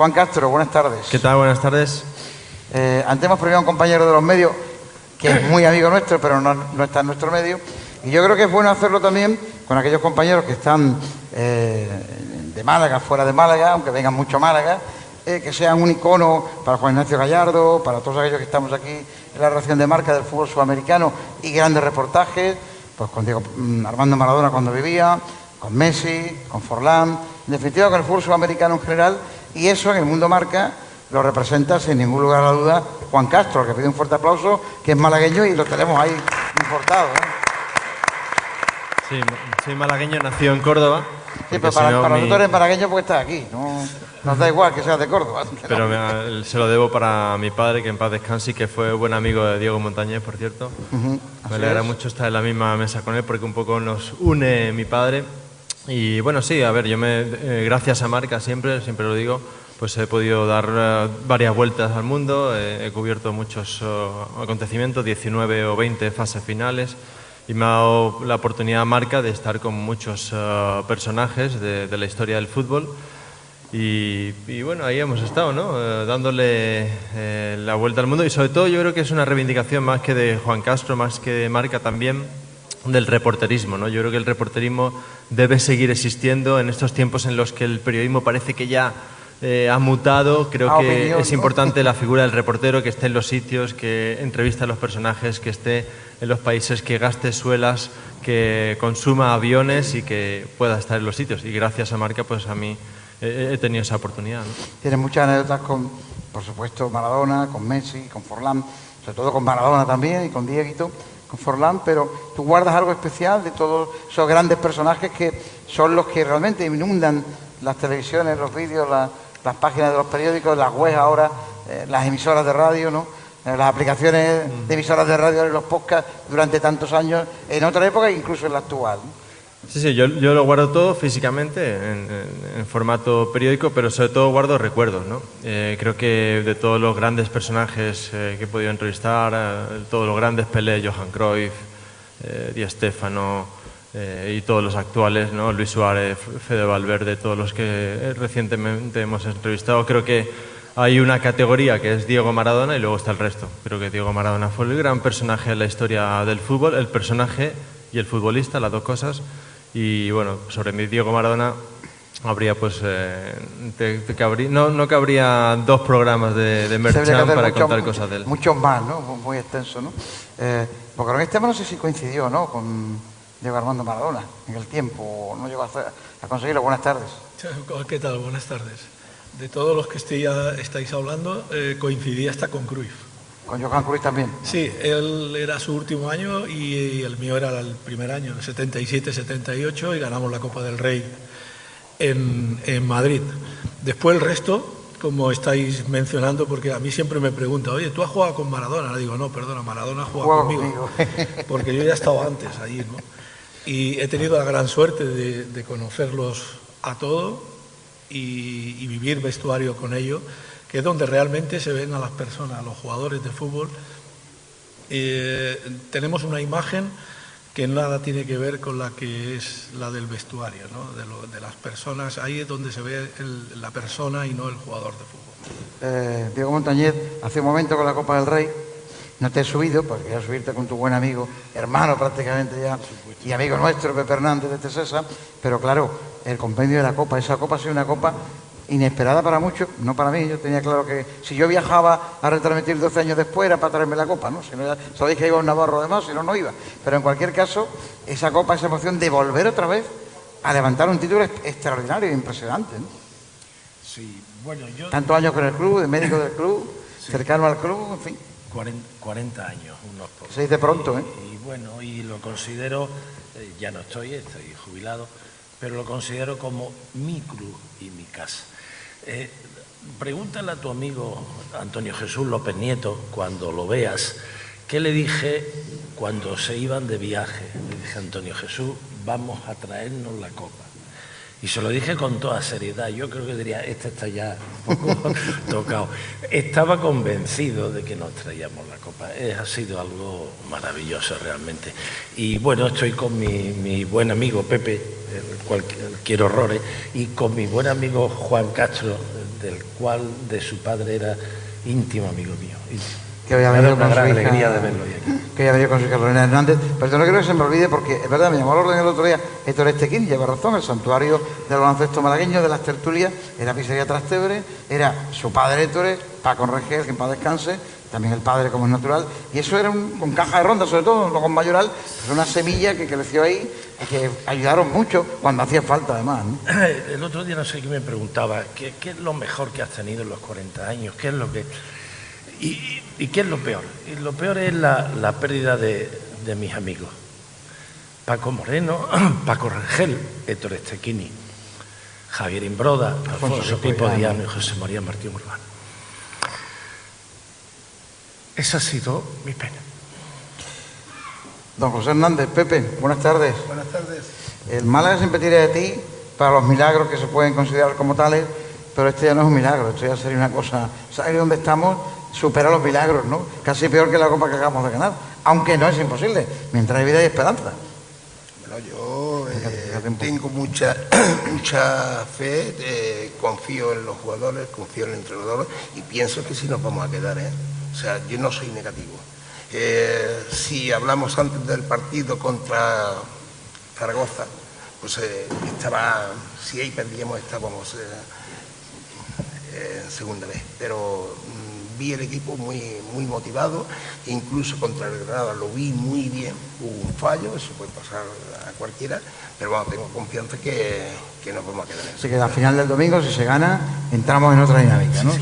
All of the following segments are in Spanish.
Juan Castro, buenas tardes. ¿Qué tal? Buenas tardes. Eh, antes hemos premiado a un compañero de los medios que es muy amigo nuestro, pero no, no está en nuestro medio. Y yo creo que es bueno hacerlo también con aquellos compañeros que están eh, de Málaga, fuera de Málaga, aunque vengan mucho a Málaga, eh, que sean un icono para Juan Ignacio Gallardo, para todos aquellos que estamos aquí en la relación de marca del fútbol sudamericano y grandes reportajes, pues con Diego mm, Armando Maradona cuando vivía, con Messi, con Forlán, en definitiva con el fútbol sudamericano en general, y eso en el mundo marca lo representa sin ningún lugar a la duda Juan Castro, que pide un fuerte aplauso, que es malagueño y lo tenemos ahí importado. ¿eh? Sí, soy malagueño, nació en Córdoba. Sí, pero para, nosotros eres malagueño porque estás aquí, no nos da igual que seas de Córdoba. Pero se lo debo para mi padre, que en paz descanse y que fue buen amigo de Diego Montañés, por cierto. Me alegra mucho estar en la misma mesa con él porque un poco nos une mi padre. Y bueno, sí, a ver, yo me, eh, gracias a Marca siempre, siempre lo digo, pues he podido dar eh, varias vueltas al mundo, eh, he cubierto muchos acontecimientos, 19 o 20 fases finales y me ha dado la oportunidad Marca de estar con muchos personajes de, la historia del fútbol. Y, y, bueno, ahí hemos estado, ¿no? dándole la vuelta al mundo y sobre todo yo creo que es una reivindicación más que de Juan Castro, más que de Marca también del reporterismo. ¿no? Yo creo que el reporterismo debe seguir existiendo en estos tiempos en los que el periodismo parece que ya eh, ha mutado. Creo que es importante la figura del reportero que esté en los sitios, que entrevista a los personajes, que esté en los países, que gaste suelas, que consuma aviones y que pueda estar en los sitios. Y gracias a Marca, pues a mí he tenido esa oportunidad. ¿no? Tienes muchas anécdotas con, por supuesto, Maradona, con Messi, con Forlán, sobre todo con Maradona también y con Dieguito con Forlán, pero tú guardas algo especial de todos esos grandes personajes que son los que realmente inundan las televisiones, los vídeos, las páginas de los periódicos, las webs ahora, eh, las emisoras de radio, ¿no? Eh, las aplicaciones de emisoras de radio los podcasts durante tantos años, en otra época incluso en la actual. Sí, sí, yo, yo, lo guardo todo físicamente en, formato periódico, pero sobre todo guardo recuerdos, ¿no? Eh, creo que de todos los grandes personajes que he podido entrevistar, todos los grandes Pelé, Johan Cruyff, Di Stefano, eh, y todos los actuales, ¿no? Luis Suárez, Fede Valverde, todos los que recientemente hemos entrevistado. Creo que hay una categoría que es Diego Maradona y luego está el resto. Creo que Diego Maradona fue el gran personaje en la historia del fútbol, el personaje y el futbolista, las dos cosas. Y bueno, sobre mi Diego Maradona habría pues eh, no, no cabría dos programas de, de Merchan para contar cosas de él. Muchos más, ¿no? Muy extenso, ¿no? Eh, porque en este tema no sé si coincidió, ¿no? Con Diego Armando Maradona en el tiempo, no llegó a, conseguirlo. Buenas tardes. ¿Qué tal? Buenas tardes. De todos los que estáis hablando, eh, coincidía hasta con Cruyff. ¿Con Johan Cruyff también? Sí, él era su último año y el mío era el primer año, el 77-78, y ganamos la Copa del Rey en, en Madrid. Después el resto, como estáis mencionando, porque a mí siempre me pregunta, oye, ¿tú has jugado con Maradona? Le digo, no, perdona, Maradona ha jugado conmigo, porque yo ya estaba antes allí, ¿no? Y he tenido la gran suerte de, conocerlos a todos y, vivir vestuario con ellos, que es donde realmente se ven a las personas, a los jugadores de fútbol. Eh, tenemos una imagen que nada tiene que ver con la que es la del vestuario, de, las personas. Ahí es donde se ve la persona y no el jugador de fútbol. Eh, Diego Montañez, hace un momento con la Copa del Rey, no te he subido, porque quería subirte con tu buen amigo, hermano prácticamente ya, y amigo nuestro, Pepe Hernández de Tesesa, pero claro, el compendio de la Copa, esa Copa ha sido una Copa inesperada para muchos, no para mí, yo tenía claro que si yo viajaba a retransmitir 12 años después era para traerme la Copa, ¿no? Si no sabéis que iba un Navarro además, si no, no iba. Pero en cualquier caso, esa Copa, esa emoción de volver otra vez a levantar un título extraordinario e impresionante, ¿no? Sí, bueno, yo... Tantos años con el club, de médico del club, cercano al club, en fin. 40, años, unos pocos. Se dice pronto, ¿eh? Y, bueno, y lo considero, eh, ya no estoy, estoy jubilado, pero lo considero como mi club y mi casa. Eh, pregúntale a tu amigo Antonio Jesús López Nieto, cuando lo veas, ¿qué le dije cuando se iban de viaje? Le dije, Antonio Jesús, vamos a traernos la copa. Y se lo dije con toda seriedad. Yo creo que diría, este está ya un poco tocado. Estaba convencido de que nos traíamos la copa. ha sido algo maravilloso realmente. Y bueno, estoy con mi, buen amigo Pepe, cualquier horror, y con mi buen amigo Juan Castro, del cual de su padre era íntimo amigo mío. Que había venido con su alegría de verlo aquí. Que había venido con su Carolina Hernández. Pero no quiero que se me olvide porque es verdad, me llamó al orden el otro día Héctor Estequín, lleva razón, el santuario del baloncesto malagueño de las tertulias, era pizzería Trastebre, era su padre Héctor, Paco Regel, que en paz descanse, también el padre como es natural, y eso era un, con caja de ronda, sobre todo, no con mayoral, es una semilla que creció ahí y que ayudaron mucho cuando hacía falta además. El otro día no sé qué me preguntaba, ¿qué, es lo mejor que has tenido en los 40 años? ¿Qué es lo que... Y, qué es lo peor? Y lo peor es la, pérdida de, mis amigos. Paco Moreno, Paco Rangel, Héctor Estequini, Javier Imbroda, Alfonso, Pipo Diano y José María Martín Urbano. Esa ha sido mi pena. Don José Hernández, Pepe, buenas tardes. Buenas tardes. El Málaga siempre tira de ti para los milagros que se pueden considerar como tales, pero este ya no es un milagro, esto ya sería una cosa. ¿Sabes dónde estamos? Supera los milagros, ¿no? Casi peor que la copa que acabamos de ganar. Aunque no es imposible, mientras hay vida y esperanza. Bueno, yo eh, tengo mucha, mucha fe, eh, confío en los jugadores, confío en el entrenador y pienso que sí nos vamos a quedar, ¿eh? O sea, yo no soy negativo. Eh, si hablamos antes del partido contra Zaragoza, pues eh, estaba, si ahí perdíamos estábamos eh, en segunda vez, pero mm, vi el equipo muy, muy motivado, incluso contra el Granada lo vi muy bien, hubo un fallo, eso puede pasar a cualquiera, pero bueno, tengo confianza que, que nos vamos a quedar en Así que al final del domingo, si se gana, entramos en otra dinámica, ¿no?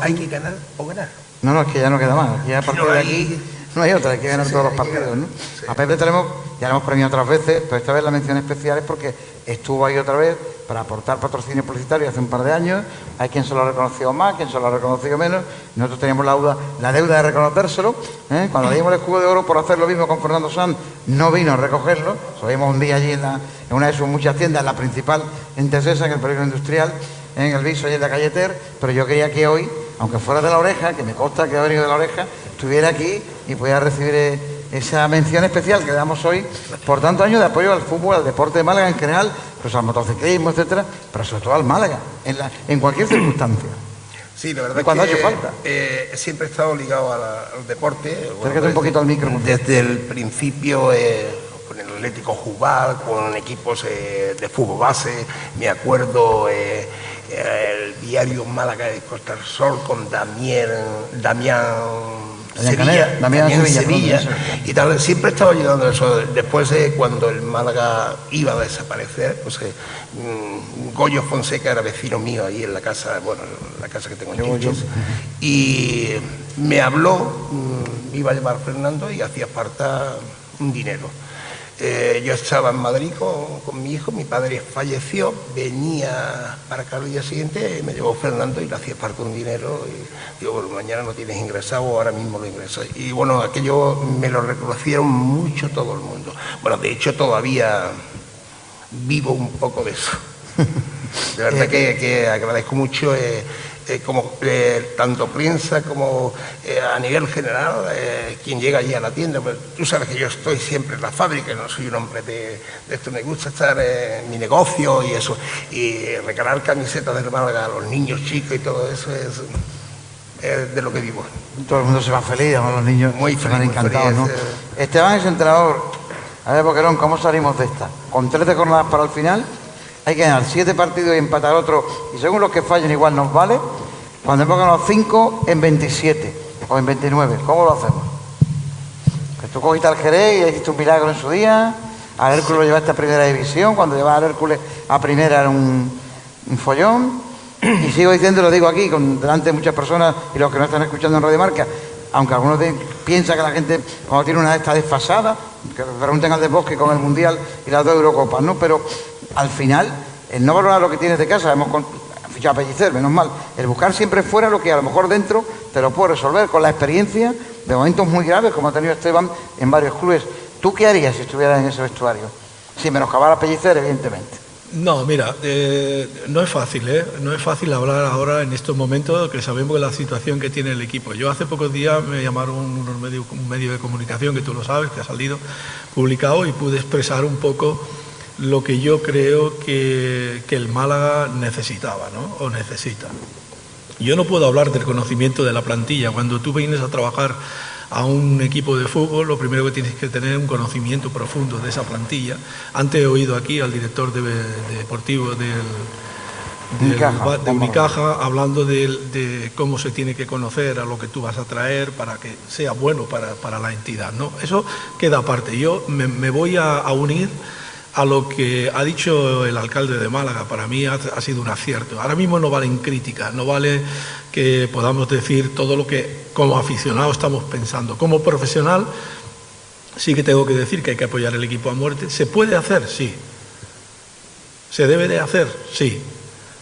hay que ganar o ganar. No, no, es que ya no queda más. Ya a partir de aquí no hay otra, hay que ganar todos los partidos. ¿no? A Pepe tenemos, ya lo hemos premiado otras veces, pero esta vez la mención especial es porque estuvo ahí otra vez para aportar patrocinio publicitario hace un par de años. Hay quien se lo ha reconocido más, quien se lo ha reconocido menos. Nosotros teníamos la deuda, de reconocérselo. ¿eh? Cuando le dimos el escudo de oro por hacer lo mismo con Fernando Sanz, no vino a recogerlo. Lo un día allí en, una de sus muchas tiendas, la principal en Tesesa, en el peligro industrial, en el viso y en la calle Ter, pero yo quería que hoy aunque fuera de la oreja, que me consta que ha venido de la oreja, estuviera aquí y pudiera recibir eh, esa mención especial que damos hoy por tanto años de apoyo al fútbol, al deporte de Málaga en general, pues al motociclismo, etcétera, pero sobre todo al Málaga, en, cualquier circunstancia. Sí, la verdad cuando que falta. Eh, siempre he estado ligado al, deporte. un poquito al micro. Desde el principio eh, con el Atlético Jubal, con equipos de fútbol base, me acuerdo el diario Málaga de Costa del Sol con Damián, Damián Sevilla, Damián Sevilla, y tal, siempre estaba ayudando eso. Después de cuando el Málaga iba a desaparecer, pues eh, mm, Goyo Fonseca era vecino mío ahí en la casa, bueno, la casa que tengo en y me habló, mm, iba a llevar Fernando y hacía falta un dinero. Eh, yo estaba en Madrid con, mi hijo, mi padre falleció, venía para acá el día siguiente, me llevó Fernando y le hacía falta un dinero. Y digo, bueno, mañana no tienes ingresado, ahora mismo lo ingreso. Y bueno, aquello me lo reconocieron mucho todo el mundo. Bueno, de hecho todavía vivo un poco de eso. De verdad que, agradezco mucho. Eh, eh, como eh, tanto prensa como eh, a nivel general, quien llega allí a la tienda, pues tú sabes que yo estoy siempre en la fábrica, no soy un hombre de, esto, me gusta estar en mi negocio y eso, y regalar camisetas de Málaga a los niños chicos y todo eso es, de lo que vivo. Todo el mundo se va feliz, los niños muy se van encantados, ¿no? Esteban es entrenador. A ver, Boquerón, ¿cómo salimos de esta? Con 13 jornadas para el final hay que ganar siete partidos y empatar otro, y según los que fallen igual nos vale. Cuando hemos ganado cinco en 27 o en 29, ¿cómo lo hacemos? Que tú cogiste al Jerez y hiciste un milagro en su día, al Hércules lo llevaste a primera división, cuando llevaba al Hércules a primera era un, follón, y sigo diciendo, lo digo aquí, con, delante de muchas personas y los que no están escuchando en Radio Marca, aunque algunos piensan que la gente cuando tiene una de estas desfasada, que pregunten al de Bosque con el Mundial y las dos Eurocopas, ¿no? Pero al final, el no valorar lo que tienes de casa, hemos fichado a Pellicer, menos mal, el buscar siempre fuera lo que a lo mejor dentro te lo puedo resolver con la experiencia de momentos muy graves como ha tenido Esteban en varios clubes. ¿Tú qué harías si estuvieras en ese vestuario? Si menoscabara Pellicer, evidentemente. No, mira, eh, no es fácil, ¿eh? No es fácil hablar ahora en estos momentos que sabemos la situación que tiene el equipo. Yo hace pocos días me llamaron unos medios, un medio de comunicación que tú lo sabes, que ha salido publicado y pude expresar un poco lo que yo creo que, el Málaga necesitaba ¿no? o necesita. Yo no puedo hablar del conocimiento de la plantilla. Cuando tú vienes a trabajar a un equipo de fútbol, lo primero que tienes que tener es un conocimiento profundo de esa plantilla. Antes he oído aquí al director deportivo del, de mi caja hablando de, cómo se tiene que conocer a lo que tú vas a traer para que sea bueno para, la entidad. ¿no? Eso queda aparte. Yo me, voy a, unir a lo que ha dicho el alcalde de Málaga. Para mí ha, sido un acierto. Ahora mismo no valen críticas, no vale que podamos decir todo lo que como aficionado estamos pensando. Como profesional sí que tengo que decir que hay que apoyar el equipo a muerte. ¿Se puede hacer? Sí. ¿Se debe de hacer? Sí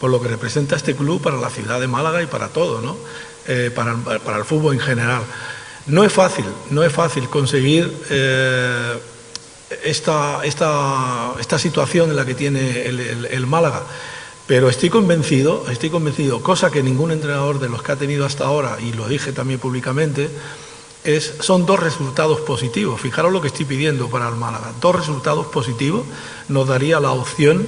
por lo que representa este club para la ciudad de Málaga y para todo, ¿no? Eh, para, el fútbol en general. No es fácil, no es fácil conseguir eh, esta, esta, esta, situación en la que tiene el, Málaga, pero estoy convencido, estoy convencido, cosa que ningún entrenador de los que ha tenido hasta ahora, y lo dije también públicamente, es, son dos resultados positivos. Fijaros lo que estoy pidiendo para el Málaga. Dos resultados positivos nos daría la opción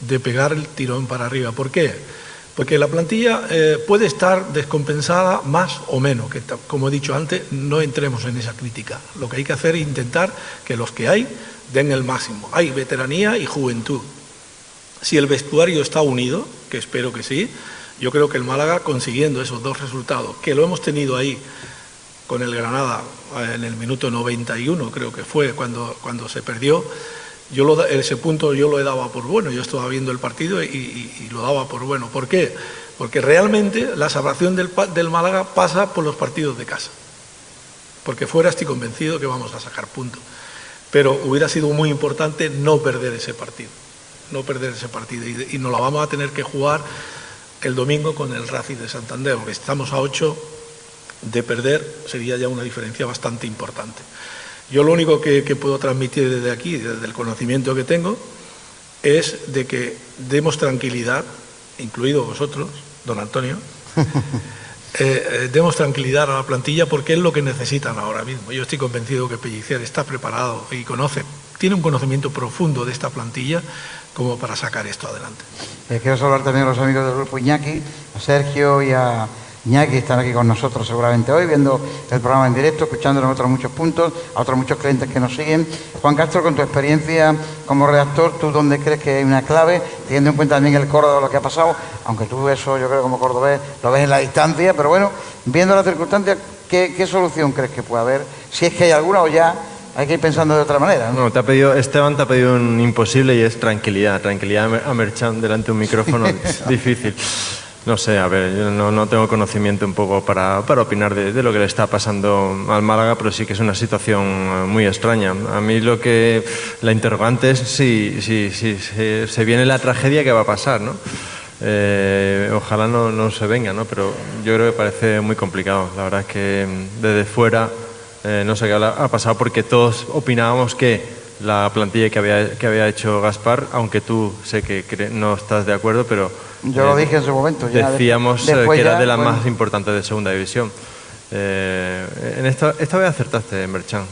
de pegar el tirón para arriba. ¿Por qué? Porque la plantilla eh, puede estar descompensada más o menos, que como he dicho antes, no entremos en esa crítica. Lo que hay que hacer es intentar que los que hay den el máximo. Hay veteranía y juventud. Si el vestuario está unido, que espero que sí, yo creo que el Málaga consiguiendo esos dos resultados, que lo hemos tenido ahí con el Granada eh, en el minuto 91, creo que fue cuando, cuando se perdió, yo lo, ese punto yo lo he dado por bueno, yo estaba viendo el partido y, lo daba por bueno. ¿Por qué? Porque realmente la salvación del, del, Málaga pasa por los partidos de casa. Porque fuera estoy convencido que vamos a sacar puntos. Pero hubiera sido muy importante no perder ese partido. No perder ese partido. Y, y nos la vamos a tener que jugar el domingo con el Racing de Santander, porque estamos a 8 de perder, sería ya una diferencia bastante importante. Yo lo único que, puedo transmitir desde aquí, desde el conocimiento que tengo, es de que demos tranquilidad, incluido vosotros, don Antonio, eh, eh, demos tranquilidad a la plantilla porque es lo que necesitan ahora mismo. Yo estoy convencido que Pellicer está preparado y conoce, tiene un conocimiento profundo de esta plantilla como para sacar esto adelante. Eh, quiero saludar también a los amigos del grupo Iñaki, a Sergio y a Iñaki están aquí con nosotros seguramente hoy, viendo el programa en directo, escuchándonos otros muchos puntos, a otros muchos clientes que nos siguen. Juan Castro, con tu experiencia como redactor, ¿tú dónde crees que hay una clave, teniendo en cuenta también el Córdoba, lo que ha pasado? Aunque tú eso, yo creo, como cordobés, lo ves en la distancia, pero bueno, viendo las circunstancias, ¿qué, solución crees que puede haber? Si es que hay alguna o ya hay que ir pensando de otra manera. ¿no? te ha pedido, Esteban te ha pedido un imposible y es tranquilidad. Tranquilidad a Merchan delante de un micrófono difícil. No sé, a ver, yo no, tengo conocimiento un poco para, opinar de, lo que le está pasando al Málaga, pero sí que es una situación eh, muy extraña. A mí lo que la interrogante es si, si, si, se viene la tragedia que va a pasar, ¿no? Eh, ojalá no, se venga, ¿no? Pero yo creo que parece muy complicado. La verdad es que mm, desde fuera eh, no sé qué ha pasado porque todos opinábamos que la plantilla que había, que había hecho Gaspar, aunque tú sé que no estás de acuerdo, pero yo lo eh, dije en su momento. decíamos eh, que era de las más importantes de segunda división. Eh, en esta, esta vez acertaste, Merchan.